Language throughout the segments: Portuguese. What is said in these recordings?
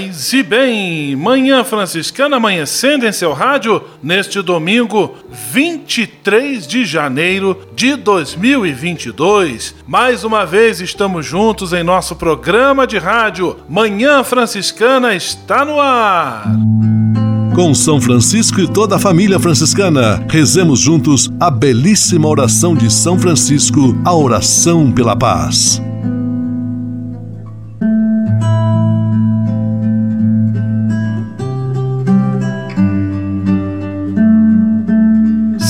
Paz e bem, Manhã Franciscana amanhecendo em seu rádio neste domingo 23 de janeiro de 2022. Mais uma vez estamos juntos em nosso programa de rádio Manhã Franciscana está no ar. Com São Francisco e toda a família franciscana, rezemos juntos a belíssima oração de São Francisco, a oração pela paz.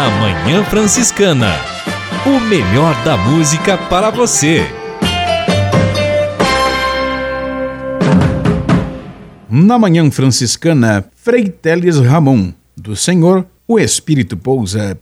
Na Manhã Franciscana. O melhor da música para você. Na Manhã Franciscana, Frei Teles Ramon, do Senhor, o Espírito pousa.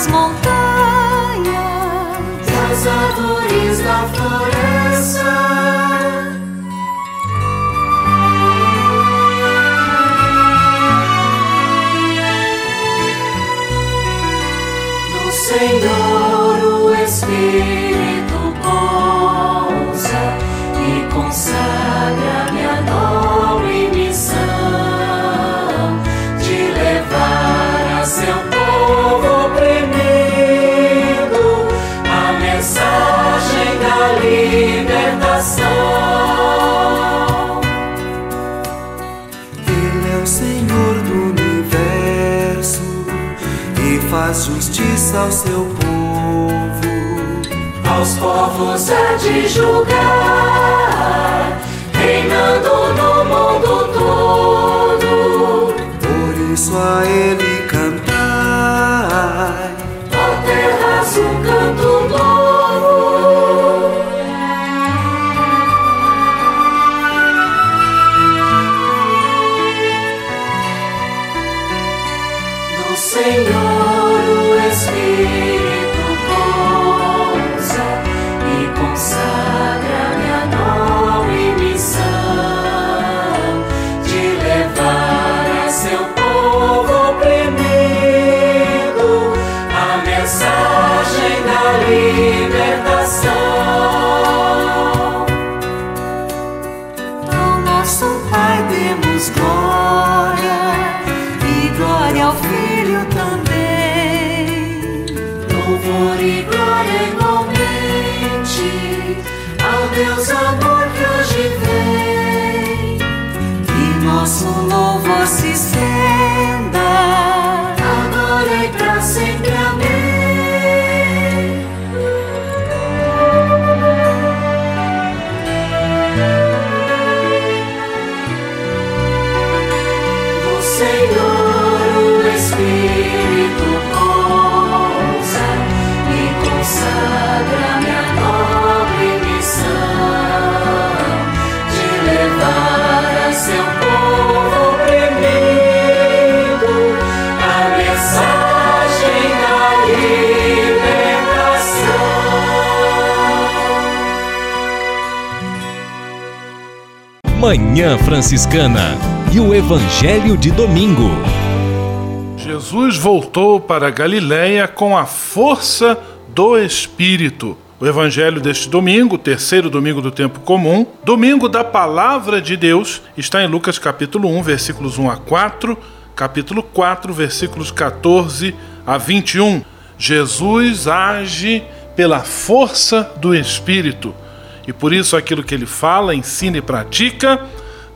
As montanhas. Deus. Ao seu povo. Aos povos há de julgar, reinando no mundo todo. Por isso a ele Manhã Franciscana e o Evangelho de Domingo. Jesus voltou para Galiléia com a força do Espírito. O evangelho deste domingo, terceiro domingo do tempo comum, domingo da palavra de Deus, está em Lucas capítulo 1, versículos 1 a 4, capítulo 4, versículos 14 a 21. Jesus age pela força do Espírito. E por isso aquilo que ele fala, ensina e pratica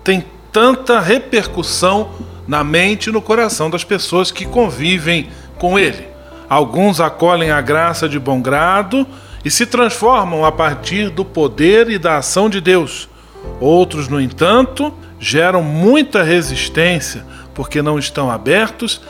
tem tanta repercussão na mente e no coração das pessoas que convivem com ele. Alguns acolhem a graça de bom grado e se transformam a partir do poder e da ação de Deus. Outros, no entanto, geram muita resistência porque não estão abertos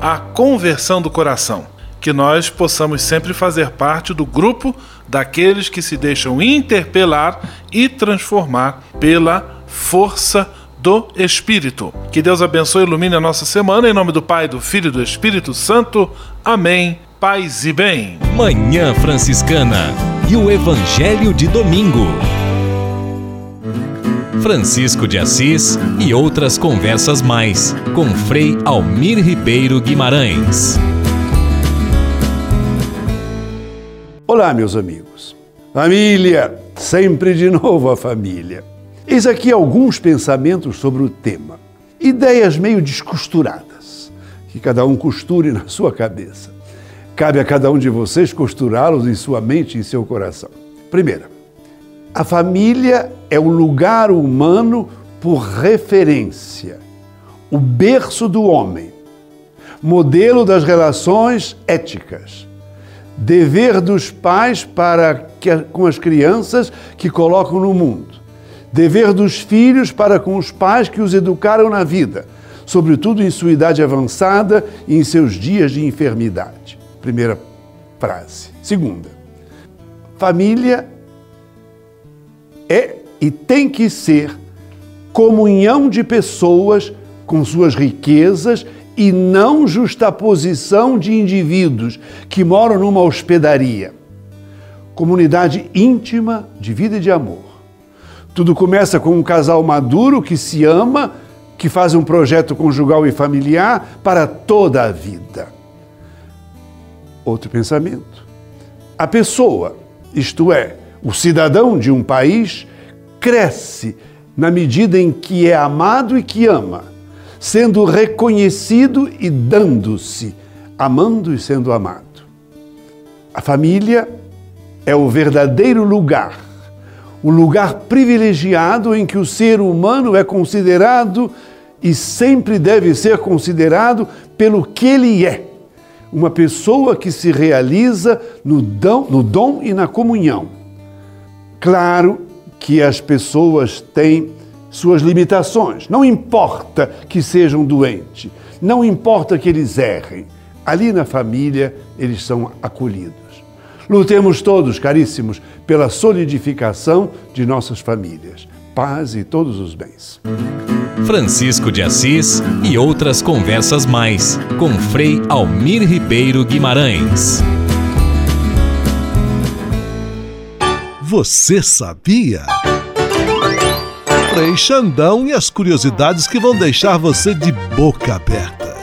à conversão do coração. Que nós possamos sempre fazer parte do grupo daqueles que se deixam interpelar e transformar pela força do Espírito. Que Deus abençoe e ilumine a nossa semana, em nome do Pai, do Filho e do Espírito Santo. Amém. Paz e bem. Manhã Franciscana e o Evangelho de Domingo. Francisco de Assis e outras conversas mais com Frei Almir Ribeiro Guimarães. Olá, meus amigos. Família, sempre de novo a família. Eis aqui alguns pensamentos sobre o tema. Ideias meio descosturadas, que cada um costure na sua cabeça. Cabe a cada um de vocês costurá-los em sua mente e em seu coração. Primeira, a família é o lugar humano por referência, o berço do homem, modelo das relações éticas, dever dos pais para que, com as crianças que colocam no mundo, dever dos filhos para com os pais que os educaram na vida, sobretudo em sua idade avançada e em seus dias de enfermidade. Primeira frase. Segunda, família é e tem que ser comunhão de pessoas com suas riquezas e não justaposição de indivíduos que moram numa hospedaria. Comunidade íntima de vida e de amor. Tudo começa com um casal maduro que se ama, que faz um projeto conjugal e familiar para toda a vida. Outro pensamento. A pessoa, isto é, o cidadão de um país, cresce na medida em que é amado e que ama, sendo reconhecido e dando-se, amando e sendo amado. A família é o verdadeiro lugar, o lugar privilegiado em que o ser humano é considerado e sempre deve ser considerado pelo que ele é uma pessoa que se realiza no dom, no dom e na comunhão. Claro que as pessoas têm suas limitações, não importa que sejam doentes, não importa que eles errem, ali na família eles são acolhidos. Lutemos todos, caríssimos, pela solidificação de nossas famílias. Paz e todos os bens. Francisco de Assis e outras conversas mais com Frei Almir Ribeiro Guimarães. Você sabia? Frei Xandão e as curiosidades que vão deixar você de boca aberta.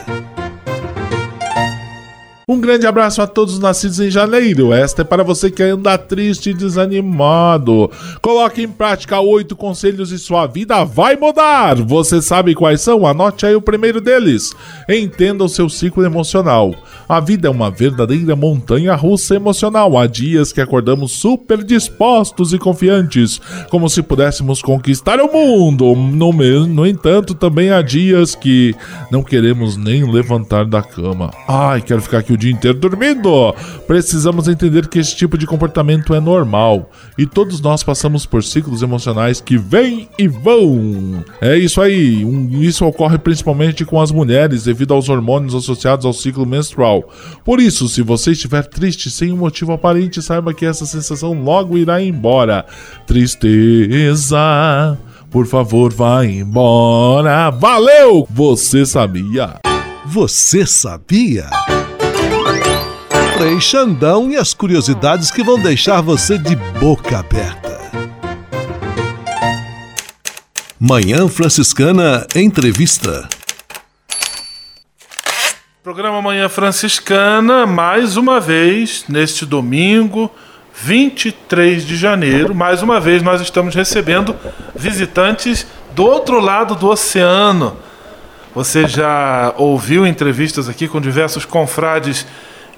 Um grande abraço a todos os nascidos em janeiro. Esta é para você que anda triste e desanimado. Coloque em prática oito conselhos e sua vida vai mudar. Você sabe quais são? Anote aí o primeiro deles. Entenda o seu ciclo emocional. A vida é uma verdadeira montanha russa emocional. Há dias que acordamos super dispostos e confiantes, como se pudéssemos conquistar o mundo. No, no entanto, também há dias que não queremos nem levantar da cama. Ai, quero ficar aqui o dia inteiro dormindo. Precisamos entender que esse tipo de comportamento é normal e todos nós passamos por ciclos emocionais que vêm e vão. É isso aí. Um, isso ocorre principalmente com as mulheres devido aos hormônios associados ao ciclo menstrual. Por isso, se você estiver triste sem um motivo aparente, saiba que essa sensação logo irá embora. Tristeza. Por favor, vá embora. Valeu! Você sabia? Você sabia? Frei Xandão e as curiosidades que vão deixar você de boca aberta. Manhã Franciscana Entrevista. Programa Manhã Franciscana, mais uma vez, neste domingo, 23 de janeiro. Mais uma vez, nós estamos recebendo visitantes do outro lado do oceano. Você já ouviu entrevistas aqui com diversos confrades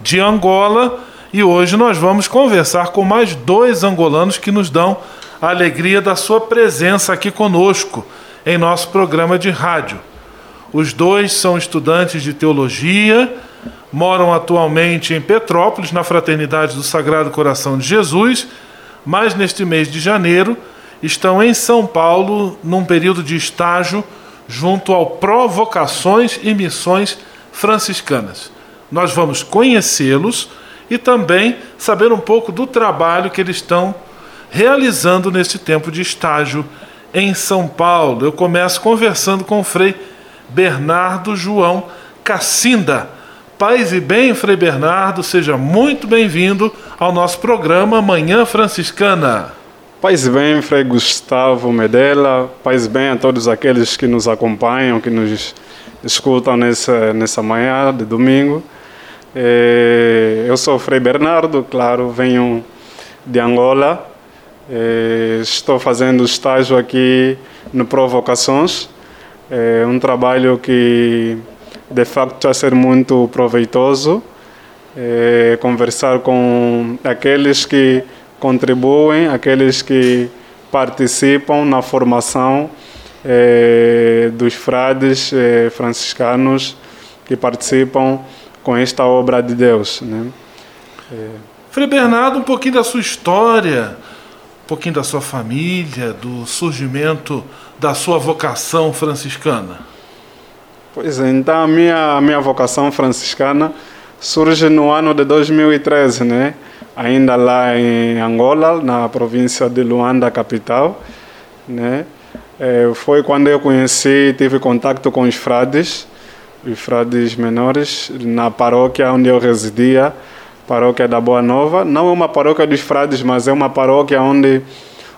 de Angola e hoje nós vamos conversar com mais dois angolanos que nos dão a alegria da sua presença aqui conosco em nosso programa de rádio. Os dois são estudantes de teologia, moram atualmente em Petrópolis, na Fraternidade do Sagrado Coração de Jesus, mas neste mês de janeiro estão em São Paulo num período de estágio junto ao Provocações e Missões Franciscanas. Nós vamos conhecê-los e também saber um pouco do trabalho que eles estão realizando nesse tempo de estágio em São Paulo. Eu começo conversando com o Frei Bernardo João Cacinda. Paz e bem, Frei Bernardo, seja muito bem-vindo ao nosso programa Manhã Franciscana. Paz bem, Frei Gustavo Medella, paz bem a todos aqueles que nos acompanham, que nos escutam nessa, nessa manhã de domingo. É, eu sou Frei Bernardo, claro, venho de Angola. É, estou fazendo estágio aqui no Provocações. É um trabalho que de facto vai ser muito proveitoso. É, conversar com aqueles que contribuem, aqueles que participam na formação eh, dos frades eh, franciscanos que participam com esta obra de Deus. Né? É. Frei Bernardo, um pouquinho da sua história, pouquinho da sua família, do surgimento da sua vocação franciscana. Pois é, então a minha, minha vocação franciscana surge no ano de 2013, né? ainda lá em Angola, na província de Luanda, capital. Né? É, foi quando eu conheci, tive contato com os frades, os frades menores, na paróquia onde eu residia, paróquia da Boa Nova. Não é uma paróquia dos frades, mas é uma paróquia onde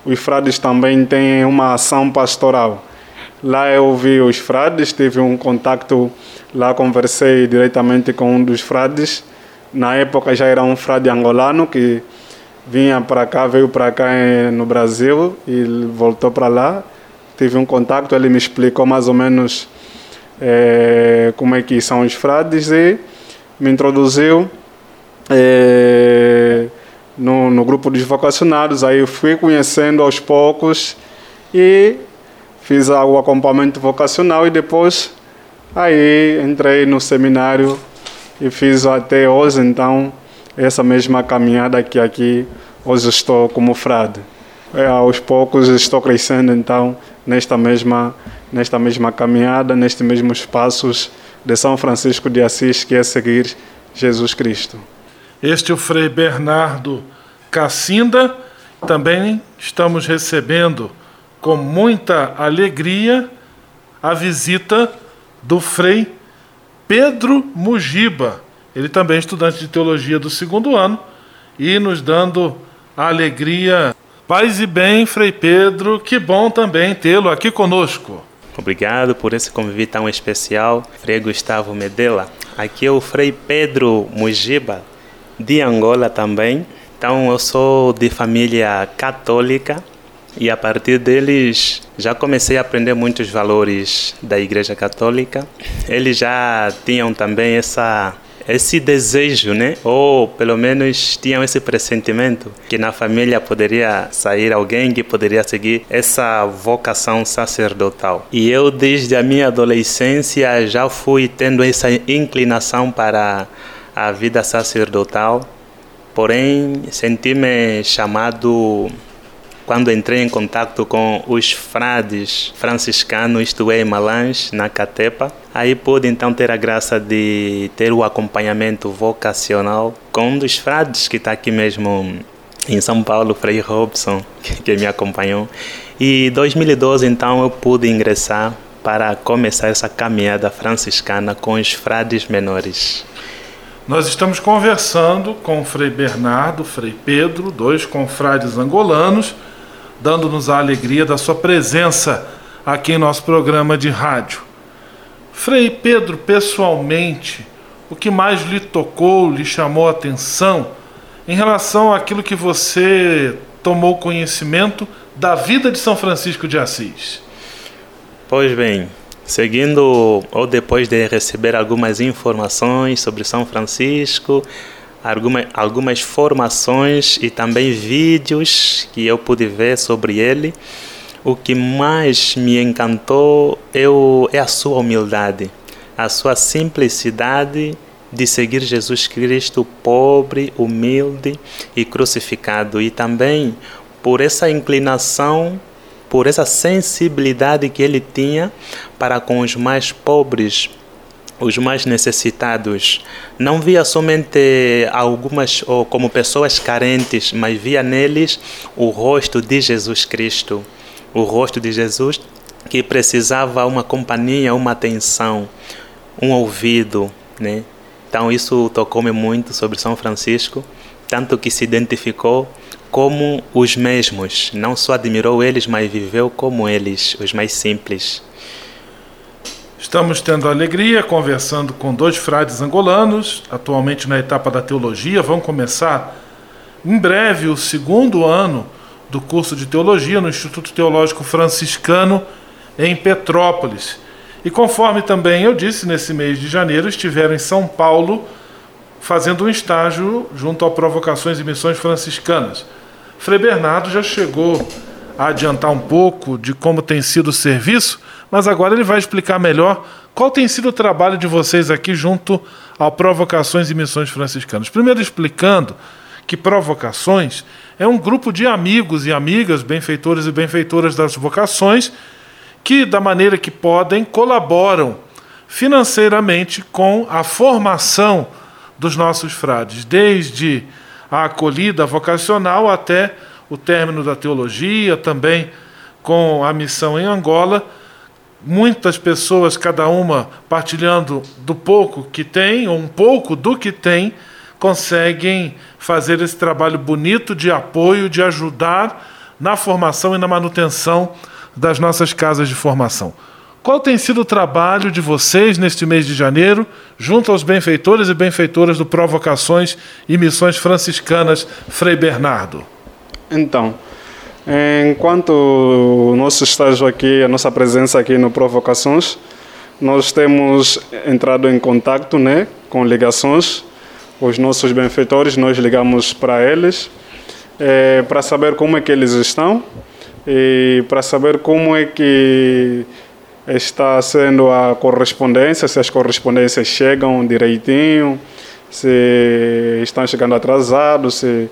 os frades também têm uma ação pastoral. Lá eu vi os frades, tive um contato, lá conversei diretamente com um dos frades, na época já era um frade angolano que vinha para cá, veio para cá no Brasil e voltou para lá. Tive um contato, ele me explicou mais ou menos é, como é que são os frades e me introduziu é, no, no grupo dos vocacionados. Aí eu fui conhecendo aos poucos e fiz o acompanhamento vocacional e depois aí entrei no seminário e fiz até hoje, então, essa mesma caminhada que aqui hoje estou como frade. É, aos poucos estou crescendo, então, nesta mesma, nesta mesma caminhada, nestes mesmos passos de São Francisco de Assis, que é seguir Jesus Cristo. Este é o Frei Bernardo Cacinda. Também estamos recebendo com muita alegria a visita do Frei Pedro Mujiba. Ele também é estudante de teologia do segundo ano e nos dando a alegria. Paz e bem, Frei Pedro, que bom também tê-lo aqui conosco. Obrigado por esse convite tão especial, Frei Gustavo Medela. Aqui é o Frei Pedro Mujiba, de Angola também. Então, eu sou de família católica, e a partir deles já comecei a aprender muitos valores da Igreja Católica. Eles já tinham também essa esse desejo, né? Ou pelo menos tinham esse pressentimento que na família poderia sair alguém que poderia seguir essa vocação sacerdotal. E eu desde a minha adolescência já fui tendo essa inclinação para a vida sacerdotal. Porém, senti-me chamado quando entrei em contato com os frades franciscanos, isto é, em Malange, na Catepa, aí pude então ter a graça de ter o acompanhamento vocacional com um dos frades que está aqui mesmo em São Paulo, Frei Robson, que me acompanhou. E em 2012 então eu pude ingressar para começar essa caminhada franciscana com os frades menores. Nós estamos conversando com Frei Bernardo, Frei Pedro, dois confrades angolanos, dando-nos a alegria da sua presença aqui em nosso programa de rádio. Frei Pedro, pessoalmente, o que mais lhe tocou, lhe chamou a atenção em relação àquilo que você tomou conhecimento da vida de São Francisco de Assis. Pois bem, seguindo ou depois de receber algumas informações sobre São Francisco, alguma, algumas formações e também vídeos que eu pude ver sobre ele, o que mais me encantou é, o, é a sua humildade, a sua simplicidade de seguir Jesus Cristo pobre, humilde e crucificado, e também por essa inclinação, por essa sensibilidade que ele tinha para com os mais pobres, os mais necessitados. Não via somente algumas como pessoas carentes, mas via neles o rosto de Jesus Cristo, o rosto de Jesus que precisava uma companhia, uma atenção, um ouvido, né? Então isso tocou-me muito sobre São Francisco, tanto que se identificou como os mesmos, não só admirou eles, mas viveu como eles, os mais simples. Estamos tendo a alegria conversando com dois frades angolanos, atualmente na etapa da teologia. Vão começar em breve o segundo ano do curso de teologia no Instituto Teológico Franciscano em Petrópolis. E conforme também eu disse, nesse mês de janeiro estiveram em São Paulo fazendo um estágio junto a Provocações e Missões Franciscanas. Frei Bernardo já chegou a adiantar um pouco de como tem sido o serviço, mas agora ele vai explicar melhor qual tem sido o trabalho de vocês aqui junto ao Provocações e Missões Franciscanas. Primeiro explicando que Provocações é um grupo de amigos e amigas, benfeitores e benfeitoras das vocações, que, da maneira que podem, colaboram financeiramente com a formação dos nossos frades, desde a acolhida vocacional até o término da teologia, também com a missão em Angola. Muitas pessoas, cada uma partilhando do pouco que tem, ou um pouco do que tem, conseguem fazer esse trabalho bonito de apoio, de ajudar na formação e na manutenção das nossas casas de formação. Qual tem sido o trabalho de vocês neste mês de janeiro, junto aos benfeitores e benfeitoras do Provocações e Missões Franciscanas Frei Bernardo? Então, enquanto o nosso estágio aqui, a nossa presença aqui no Provocações, nós temos entrado em contato né, com ligações, os nossos benfeitores, nós ligamos para eles, é, para saber como é que eles estão e para saber como é que está sendo a correspondência, se as correspondências chegam direitinho, se estão chegando atrasados, se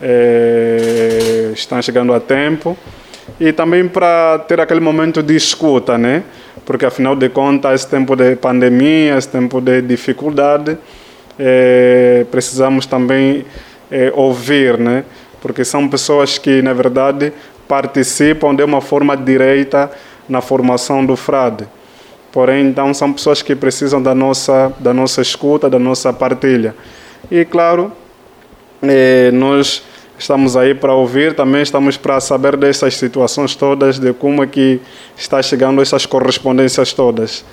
é, estão chegando a tempo. E também para ter aquele momento de escuta, né? Porque afinal de contas, esse tempo de pandemia, esse tempo de dificuldade, é, precisamos também é, ouvir, né? Porque são pessoas que, na verdade, participam de uma forma direita na formação do frade. Porém, então, são pessoas que precisam da nossa, da nossa escuta, da nossa partilha. E, claro, eh, nós estamos aí para ouvir, também estamos para saber dessas situações todas, de como é que está chegando essas correspondências todas.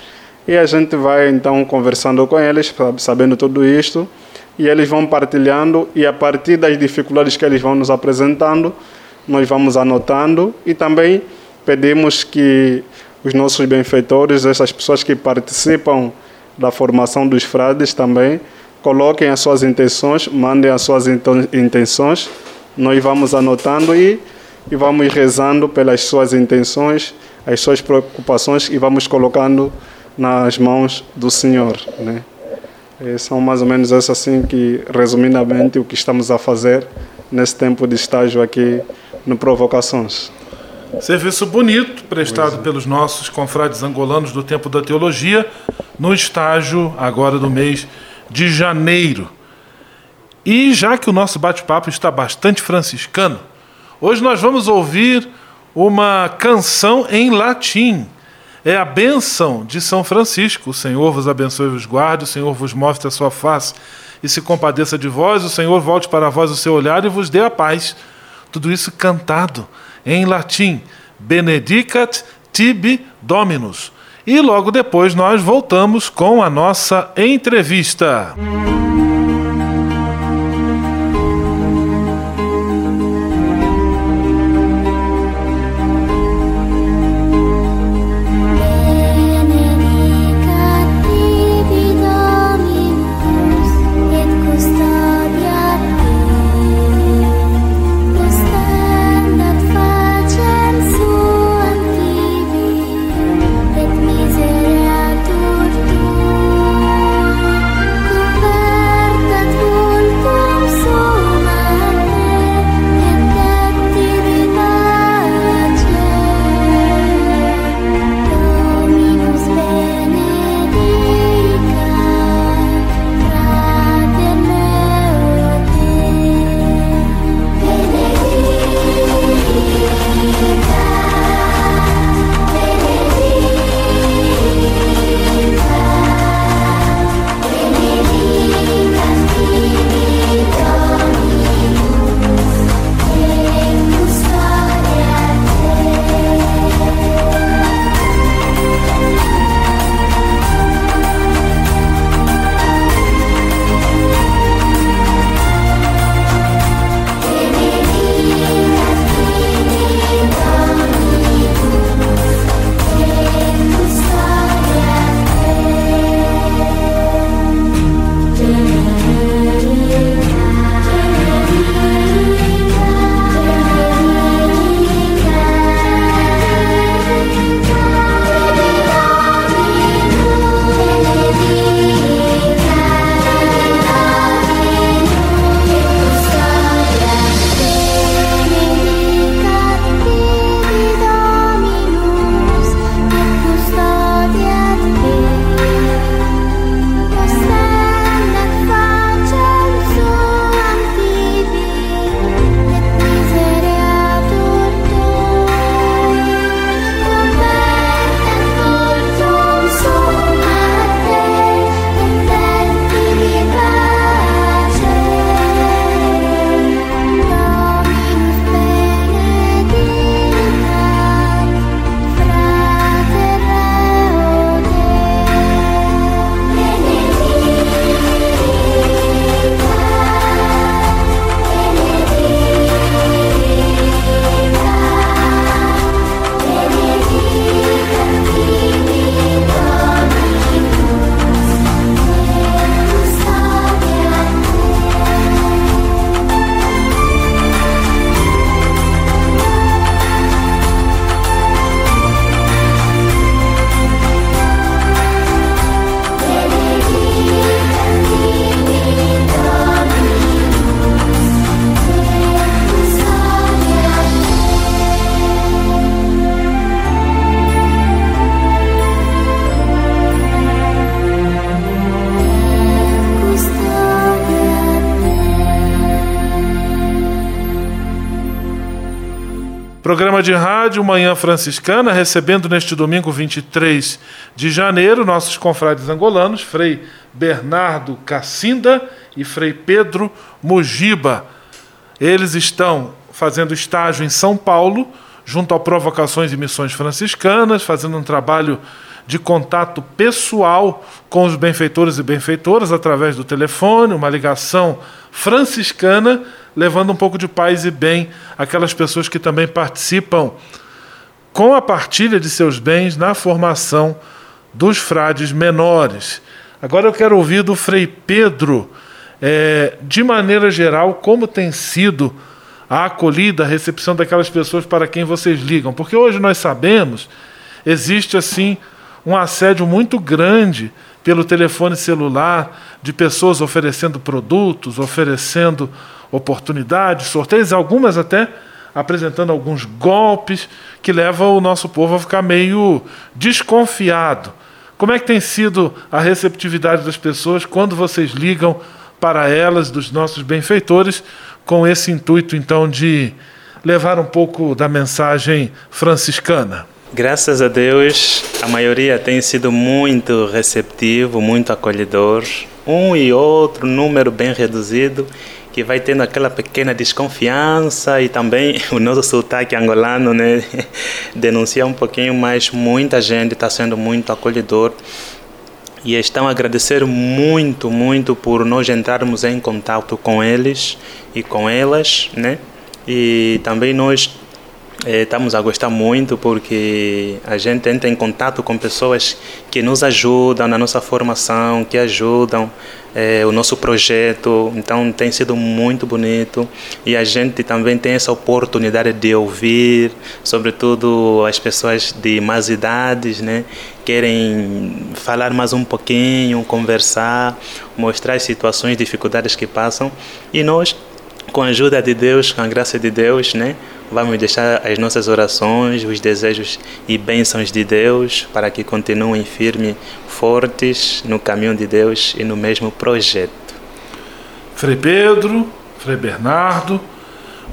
E a gente vai, então, conversando com eles, sabendo tudo isto, e eles vão partilhando, e a partir das dificuldades que eles vão nos apresentando, nós vamos anotando e também pedimos que os nossos benfeitores, essas pessoas que participam da formação dos frades também, coloquem as suas intenções, mandem as suas intenções, nós vamos anotando e, e vamos rezando pelas suas intenções, as suas preocupações e vamos colocando nas mãos do Senhor. Né? E são mais ou menos essas assim que, resumidamente, o que estamos a fazer nesse tempo de estágio aqui no Provocações. Serviço bonito prestado é. pelos nossos confrades angolanos do Tempo da Teologia, no estágio agora do mês de janeiro. E já que o nosso bate-papo está bastante franciscano, hoje nós vamos ouvir uma canção em latim. É a bênção de São Francisco. O Senhor vos abençoe e vos guarde, o Senhor vos mostre a sua face e se compadeça de vós, o Senhor volte para vós o seu olhar e vos dê a paz. Tudo isso cantado em latim, Benedicat tibi Dominus. E logo depois nós voltamos com a nossa entrevista. Programa de rádio Manhã Franciscana, recebendo neste domingo 23 de janeiro nossos confrades angolanos, Frei Bernardo Cacinda e Frei Pedro Mujiba. Eles estão fazendo estágio em São Paulo, junto ao Provocações e Missões Franciscanas, fazendo um trabalho de contato pessoal com os benfeitores e benfeitoras através do telefone, uma ligação franciscana, levando um pouco de paz e bem àquelas pessoas que também participam com a partilha de seus bens na formação dos frades menores. Agora eu quero ouvir do Frei Pedro, é, de maneira geral, como tem sido a acolhida, a recepção daquelas pessoas para quem vocês ligam. Porque hoje nós sabemos, existe assim um assédio muito grande pelo telefone celular de pessoas oferecendo produtos, oferecendo oportunidades, sorteios, algumas até apresentando alguns golpes que levam o nosso povo a ficar meio desconfiado. Como é que tem sido a receptividade das pessoas quando vocês ligam para elas, dos nossos benfeitores, com esse intuito então de levar um pouco da mensagem franciscana? Graças a Deus, a maioria tem sido muito receptivo, muito acolhedor. Um e outro número bem reduzido que vai tendo aquela pequena desconfiança e também o nosso sotaque angolano né, denuncia um pouquinho, mas muita gente está sendo muito acolhedor e estão a agradecer muito, muito por nós entrarmos em contato com eles e com elas, né? E também nós estamos a gostar muito porque a gente entra em contato com pessoas que nos ajudam na nossa formação, que ajudam é, o nosso projeto. Então tem sido muito bonito e a gente também tem essa oportunidade de ouvir, sobretudo as pessoas de mais idades, né? Querem falar mais um pouquinho, conversar, mostrar as situações, dificuldades que passam e nós, com a ajuda de Deus, com a graça de Deus, né? Vamos deixar as nossas orações, os desejos e bênçãos de Deus para que continuem firmes, fortes no caminho de Deus e no mesmo projeto. Frei Pedro, Frei Bernardo,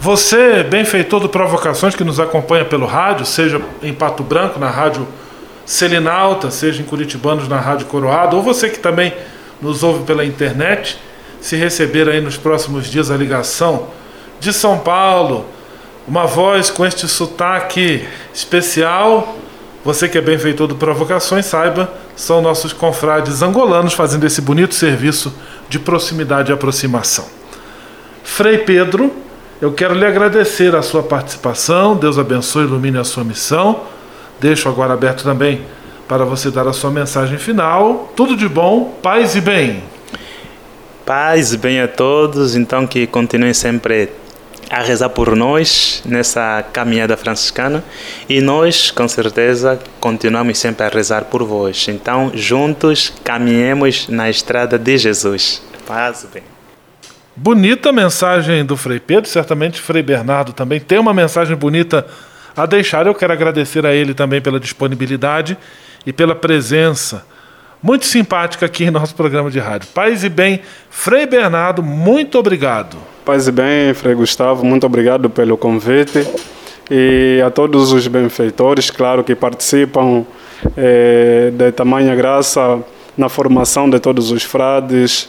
você, benfeitor do Provocações, que nos acompanha pelo rádio, seja em Pato Branco, na rádio Selinalta, seja em Curitibanos, na rádio Coroado, ou você que também nos ouve pela internet, se receber aí nos próximos dias a ligação de São Paulo, uma voz com este sotaque especial. Você que é benfeitor do Provocações, saiba, são nossos confrades angolanos fazendo esse bonito serviço de proximidade e aproximação. Frei Pedro, eu quero lhe agradecer a sua participação. Deus abençoe e ilumine a sua missão. Deixo agora aberto também para você dar a sua mensagem final. Tudo de bom, paz e bem. Paz e bem a todos. Então que continuem sempre a rezar por nós nessa caminhada franciscana e nós, com certeza, continuamos sempre a rezar por vós. Então, juntos, caminhemos na estrada de Jesus. Paz bem. Bonita mensagem do Frei Pedro, certamente Frei Bernardo também tem uma mensagem bonita a deixar. Eu quero agradecer a ele também pela disponibilidade e pela presença muito simpática aqui em nosso programa de rádio. Paz e bem, Frei Bernardo, muito obrigado. Paz e bem, Frei Gustavo, muito obrigado pelo convite. E a todos os benfeitores, claro, que participam é, de tamanha graça na formação de todos os frades.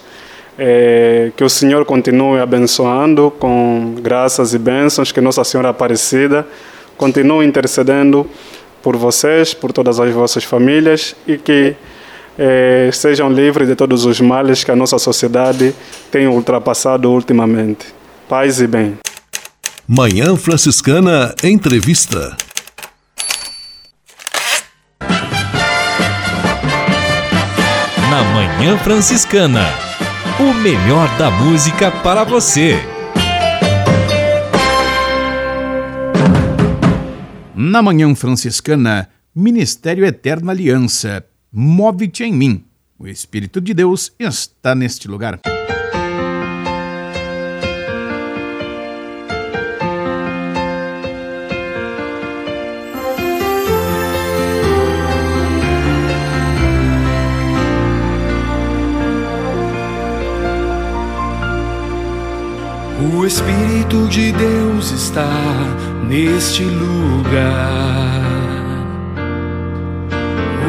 É, que o Senhor continue abençoando com graças e bênçãos, que Nossa Senhora Aparecida continue intercedendo por vocês, por todas as vossas famílias e que eh, sejam livres de todos os males que a nossa sociedade tem ultrapassado ultimamente. Paz e bem. Manhã Franciscana Entrevista. Na Manhã Franciscana, o melhor da música para você. Na Manhã Franciscana, Ministério Eterna Aliança Move-te em mim. O Espírito de Deus está neste lugar. O Espírito de Deus está neste lugar.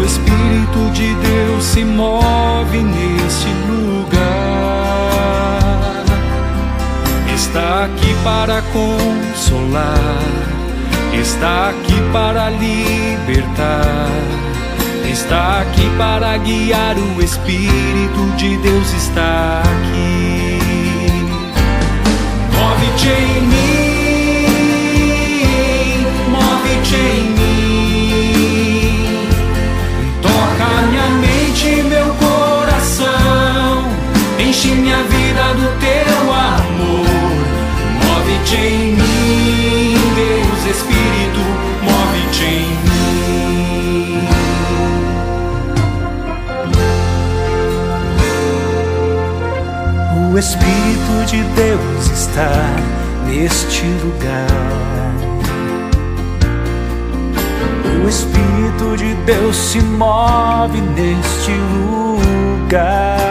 O Espírito de Deus se move neste lugar. Está aqui para consolar, está aqui para libertar, está aqui para guiar. O Espírito de Deus está aqui. Move-te em mim, move-te em mim. Enche minha vida do teu amor. Move-te em mim, Deus Espírito, move-te em mim. O Espírito de Deus está neste lugar. O Espírito de Deus se move neste lugar.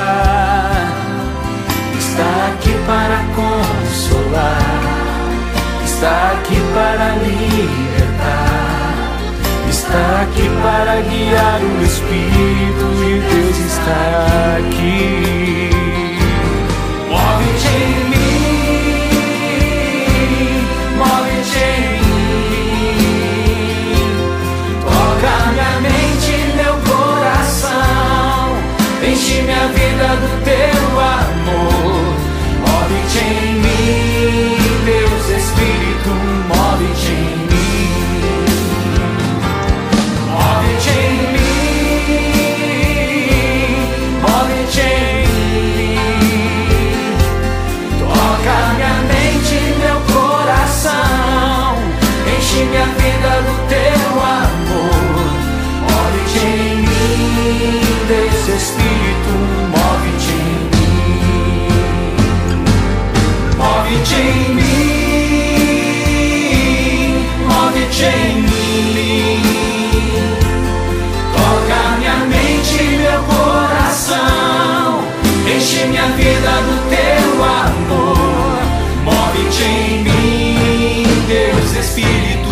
Para consolar, está aqui para libertar, está aqui para guiar. O Espírito de Deus está aqui. Move-te em mim, move-te em mim. Toca minha mente e meu coração. Enche minha vida do teu amor. Move-te Move-te em mim, move-te em mim. Toca minha mente e meu coração. Enche minha vida do teu amor. Move-te em mim, Deus Espírito,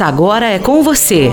agora é com você,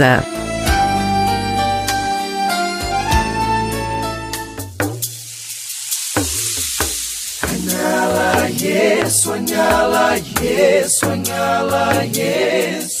Anyala Yesu, anyala Yesu, anyala Yesu.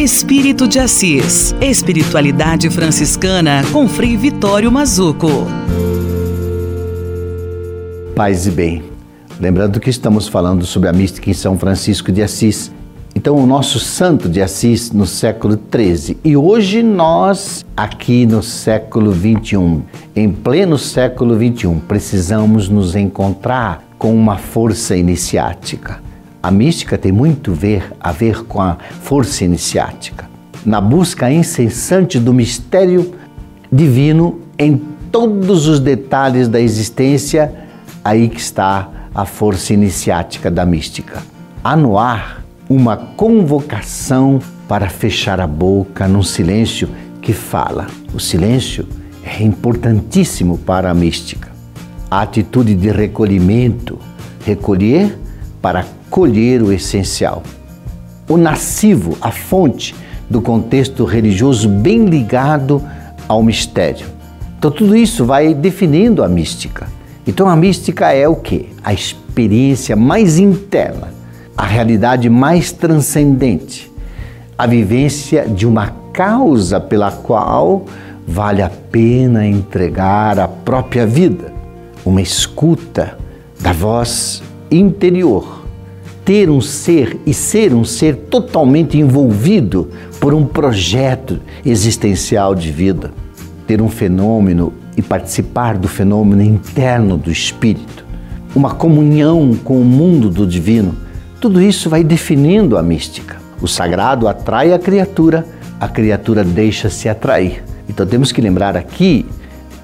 Espírito de Assis. Espiritualidade franciscana com Frei Vitório Mazuco. Paz e bem. Lembrando que estamos falando sobre a mística em São Francisco de Assis. Então, o nosso santo de Assis no século XIII. E hoje nós, aqui no século XXI, em pleno século XXI, precisamos nos encontrar com uma força iniciática a mística tem muito ver, a ver com a força iniciática, na busca incessante do mistério divino em todos os detalhes da existência, aí que está a força iniciática da mística. Há no ar uma convocação para fechar a boca num silêncio que fala. O silêncio é importantíssimo para a mística. A atitude de recolhimento, recolher para colher o essencial. O nascivo, a fonte do contexto religioso bem ligado ao mistério. Então tudo isso vai definindo a mística. Então a mística é o que? A experiência mais interna, a realidade mais transcendente, a vivência de uma causa pela qual vale a pena entregar a própria vida, uma escuta da voz interior ter um ser e ser um ser totalmente envolvido por um projeto existencial de vida, ter um fenômeno e participar do fenômeno interno do espírito, uma comunhão com o mundo do divino, tudo isso vai definindo a mística. O sagrado atrai a criatura, a criatura deixa-se atrair. Então temos que lembrar aqui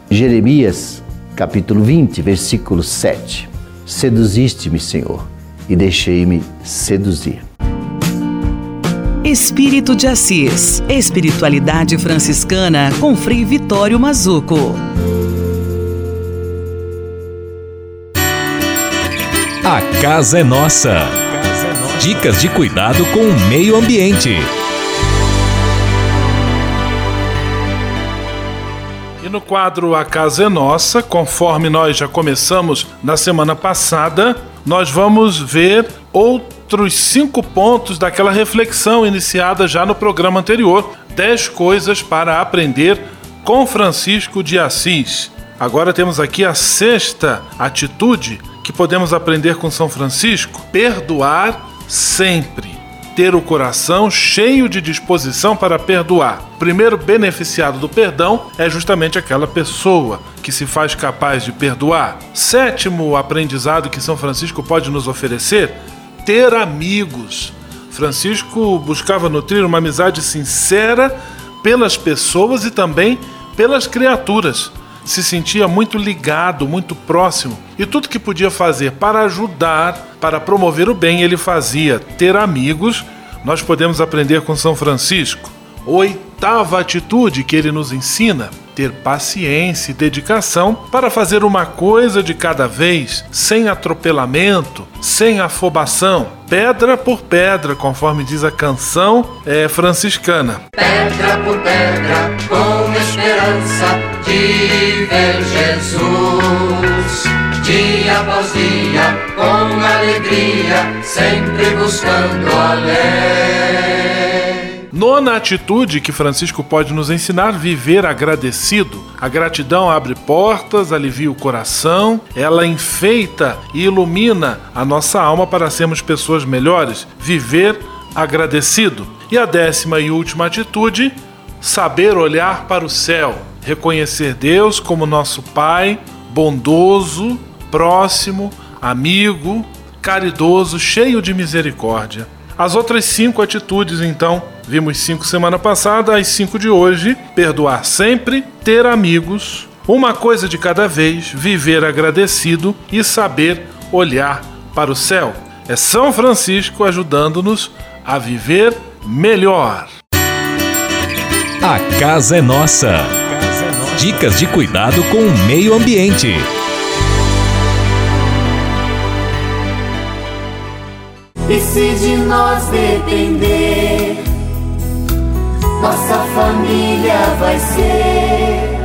Jeremias, capítulo 20, versículo 7. Seduziste-me, Senhor e deixei-me seduzir. Espírito de Assis. Espiritualidade franciscana com Frei Vitório Mazuco. A casa é nossa. Dicas de cuidado com o meio ambiente. E no quadro A Casa é Nossa, conforme nós já começamos na semana passada, nós vamos ver outros cinco pontos daquela reflexão iniciada já no programa anterior: 10 coisas para aprender com Francisco de Assis. Agora temos aqui a sexta atitude que podemos aprender com São Francisco: perdoar sempre. Ter o coração cheio de disposição para perdoar. O primeiro beneficiado do perdão é justamente aquela pessoa que se faz capaz de perdoar. Sétimo aprendizado que São Francisco pode nos oferecer: ter amigos. Francisco buscava nutrir uma amizade sincera pelas pessoas e também pelas criaturas. Se sentia muito ligado, muito próximo, e tudo que podia fazer para ajudar, para promover o bem, ele fazia. Ter amigos, nós podemos aprender com São Francisco. Oitava atitude que ele nos ensina: ter paciência e dedicação para fazer uma coisa de cada vez, sem atropelamento, sem afobação, pedra por pedra, conforme diz a canção é, franciscana. Pedra por pedra, com esperança de Jesus. Dia após dia, com alegria, sempre buscando a lei. Nona atitude que Francisco pode nos ensinar: viver agradecido. A gratidão abre portas, alivia o coração, ela enfeita e ilumina a nossa alma para sermos pessoas melhores. Viver agradecido. E a décima e última atitude: saber olhar para o céu, reconhecer Deus como nosso Pai, bondoso, próximo, amigo, caridoso, cheio de misericórdia. As outras cinco atitudes, então, vimos cinco semana passada, as cinco de hoje: perdoar sempre, ter amigos, uma coisa de cada vez, viver agradecido e saber olhar para o céu. É São Francisco ajudando-nos a viver melhor. A casa é nossa. Dicas de cuidado com o meio ambiente. E se de nós depender, nossa família vai ser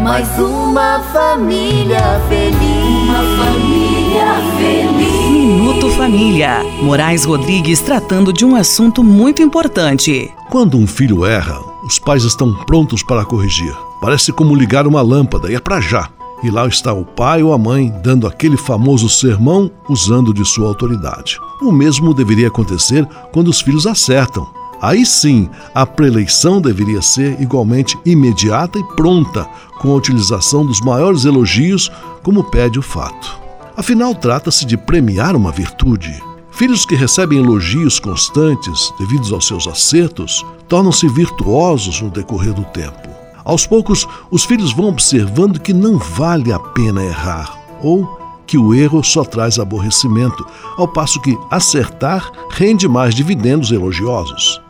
mais uma família feliz. Uma família feliz. Minuto Família. Moraes Rodrigues tratando de um assunto muito importante. Quando um filho erra, os pais estão prontos para corrigir. Parece como ligar uma lâmpada e é para já. E lá está o pai ou a mãe dando aquele famoso sermão usando de sua autoridade. O mesmo deveria acontecer quando os filhos acertam. Aí sim, a preleição deveria ser igualmente imediata e pronta, com a utilização dos maiores elogios, como pede o fato. Afinal, trata-se de premiar uma virtude. Filhos que recebem elogios constantes devidos aos seus acertos tornam-se virtuosos no decorrer do tempo. Aos poucos, os filhos vão observando que não vale a pena errar ou que o erro só traz aborrecimento, ao passo que acertar rende mais dividendos elogiosos.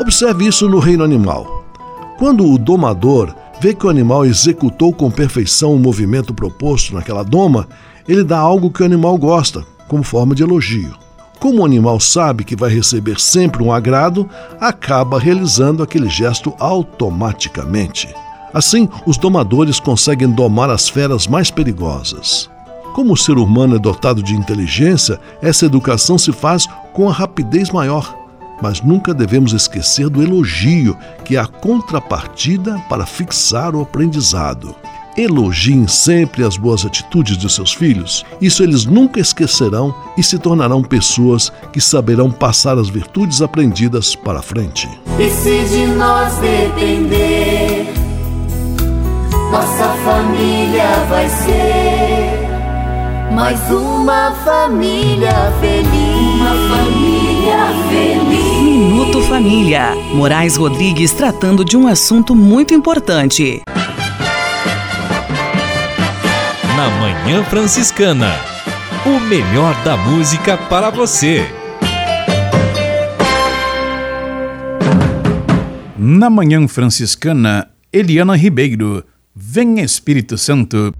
Observe isso no reino animal. Quando o domador vê que o animal executou com perfeição o movimento proposto naquela doma, ele dá algo que o animal gosta, como forma de elogio. Como o animal sabe que vai receber sempre um agrado, acaba realizando aquele gesto automaticamente. Assim, os domadores conseguem domar as feras mais perigosas. Como o ser humano é dotado de inteligência, essa educação se faz com a rapidez maior. Mas nunca devemos esquecer do elogio, que é a contrapartida para fixar o aprendizado. Elogiem sempre as boas atitudes de seus filhos. Isso eles nunca esquecerão e se tornarão pessoas que saberão passar as virtudes aprendidas para frente. E se de nós depender, nossa família vai ser mais uma família feliz. Uma família feliz. Minuto Família. Moraes Rodrigues tratando de um assunto muito importante. Na Manhã Franciscana. O melhor da música para você. Na Manhã Franciscana, Eliana Ribeiro. Vem Espírito Santo.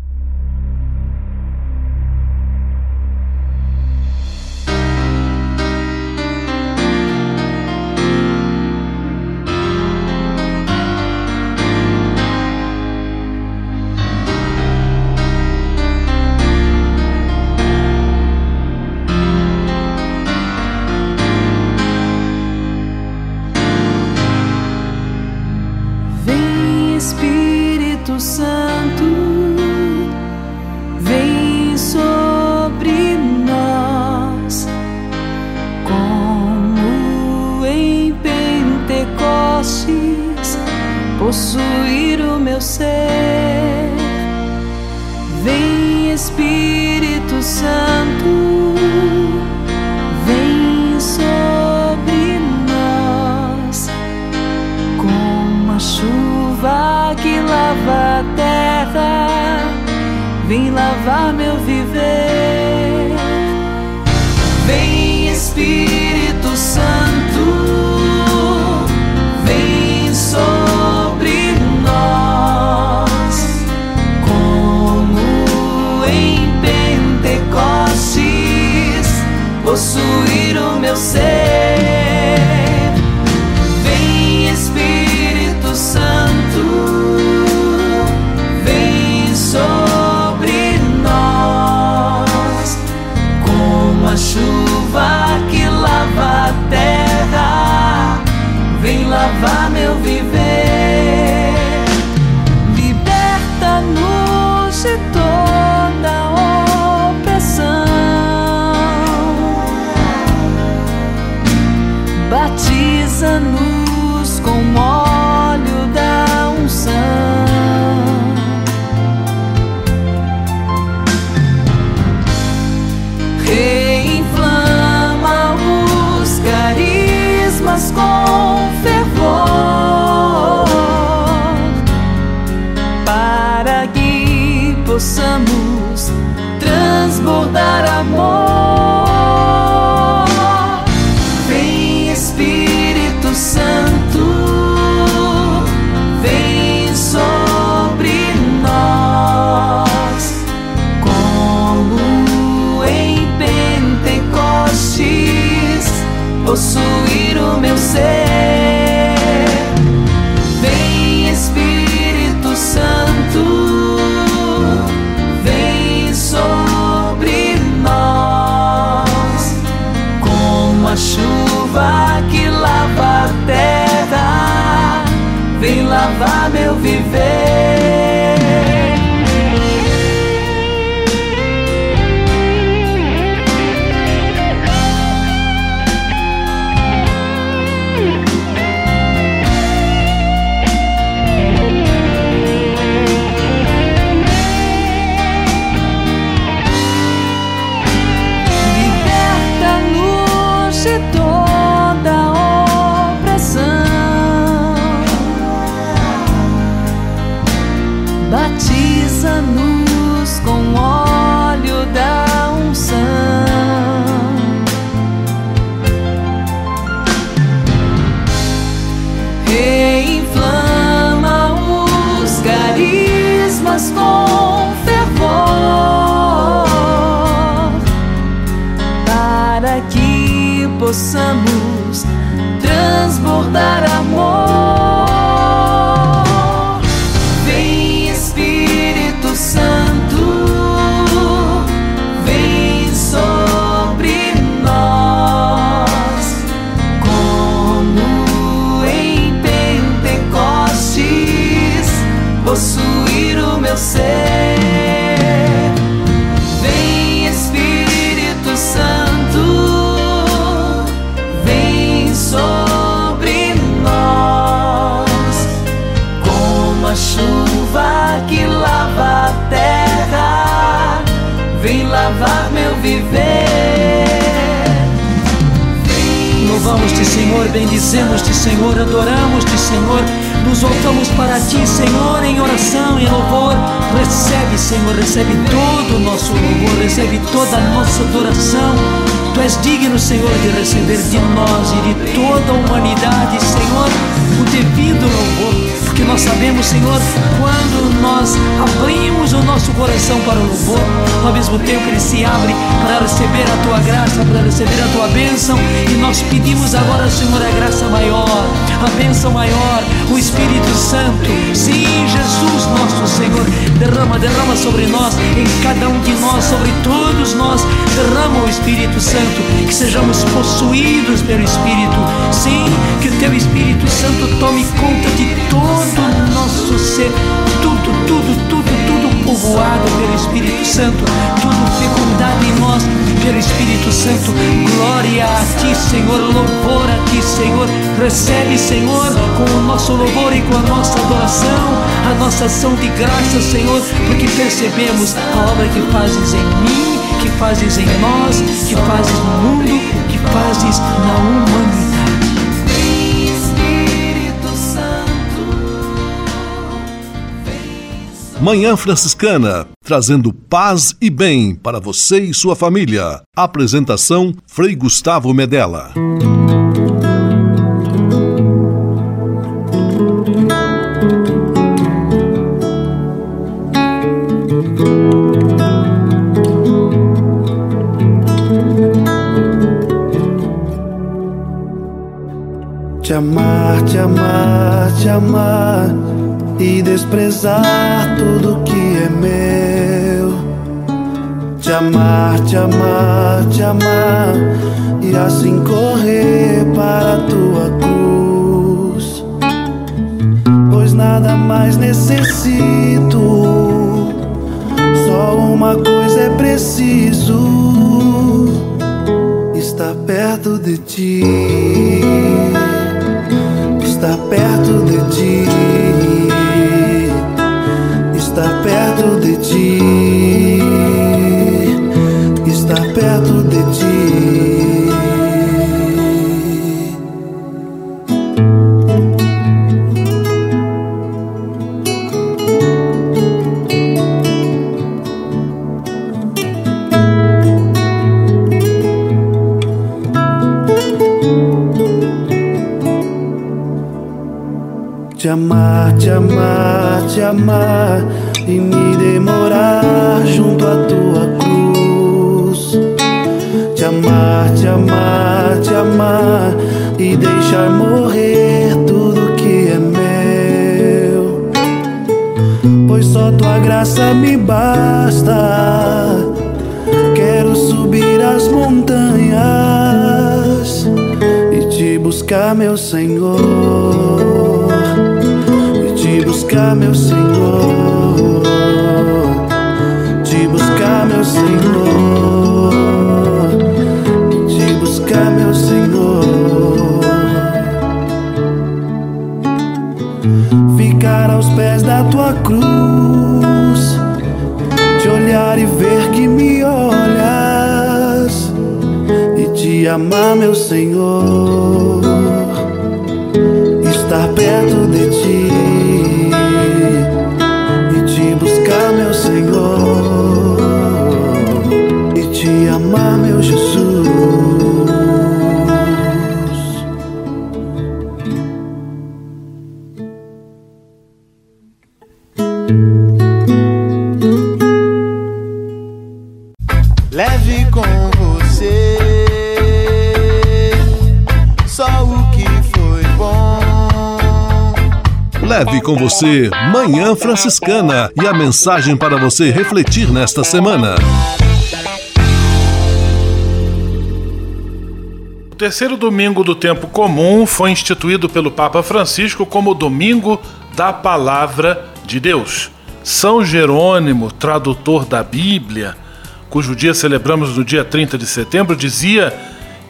Vem lavar meu viver. Tu és digno, Senhor, de receber de nós e de toda a humanidade, Senhor, o devido louvor. Porque nós sabemos, Senhor, quando nós abrimos o nosso coração para o louvor, ao mesmo tempo ele se abre para receber a tua graça, para receber a tua bênção. E nós pedimos agora, Senhor, a graça maior, a bênção maior, o Espírito Santo. Sim, Jesus, nosso Senhor, derrama, derrama sobre nós, em cada um de nós, sobre todos nós, derrama o Espírito Santo, que sejamos possuídos pelo Espírito. Sim, que o teu Espírito Santo tome conta de todo o nosso ser, tudo, tudo, tudo, tudo povoado pelo Espírito Santo, tudo fecundado em nós pelo Espírito Santo. Glória a ti, Senhor, louvor a ti, Senhor. Recebe, Senhor, com o nosso louvor e com a nossa adoração, a nossa ação de graça, Senhor, porque percebemos a obra que fazes em mim, que fazes em nós, que fazes no mundo, que fazes na humanidade. Manhã Franciscana, trazendo paz e bem para você e sua família. Apresentação Frei Gustavo Medella. Te amar, te amar, te amar e desprezar tudo que é meu. Te amar, te amar, te amar e assim correr para a tua cruz. Pois nada mais necessito, só uma coisa é preciso: estar perto de ti. Estar perto de ti ti, está perto de ti. Te amar, te amar, te amar junto à tua cruz. Te amar, te amar, te amar e deixar morrer tudo que é meu. Pois só tua graça me basta. Quero subir as montanhas e te buscar, meu Senhor. E te buscar, meu Senhor. Meu Senhor. Te buscar, meu Senhor. Ficar aos pés da tua cruz. Te olhar e ver que me olhas. E te amar, meu Senhor. Estar perto de com você Manhã Franciscana e a mensagem para você refletir nesta semana. O terceiro domingo do tempo comum foi instituído pelo Papa Francisco como o Domingo da Palavra de Deus. São Jerônimo, tradutor da Bíblia, cujo dia celebramos no dia 30 de setembro, dizia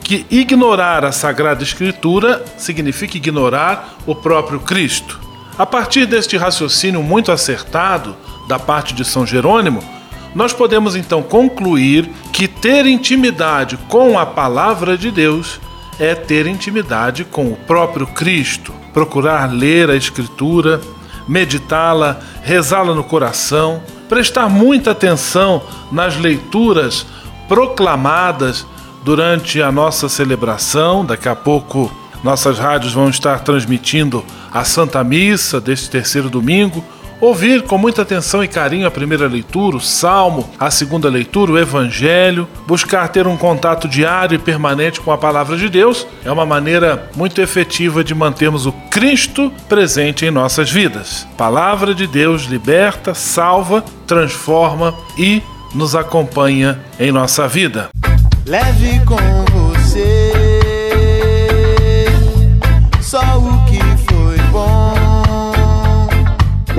que ignorar a Sagrada Escritura significa ignorar o próprio Cristo. A partir deste raciocínio muito acertado da parte de São Jerônimo, nós podemos então concluir que ter intimidade com a palavra de Deus é ter intimidade com o próprio Cristo, procurar ler a Escritura, meditá-la, rezá-la no coração, prestar muita atenção nas leituras proclamadas durante a nossa celebração. Daqui a pouco nossas rádios vão estar transmitindo a Santa Missa deste terceiro domingo. Ouvir com muita atenção e carinho a primeira leitura, o Salmo, a segunda leitura, o Evangelho, buscar ter um contato diário e permanente com a palavra de Deus é uma maneira muito efetiva de mantermos o Cristo presente em nossas vidas. Palavra de Deus liberta, salva, transforma e nos acompanha em nossa vida. Leve com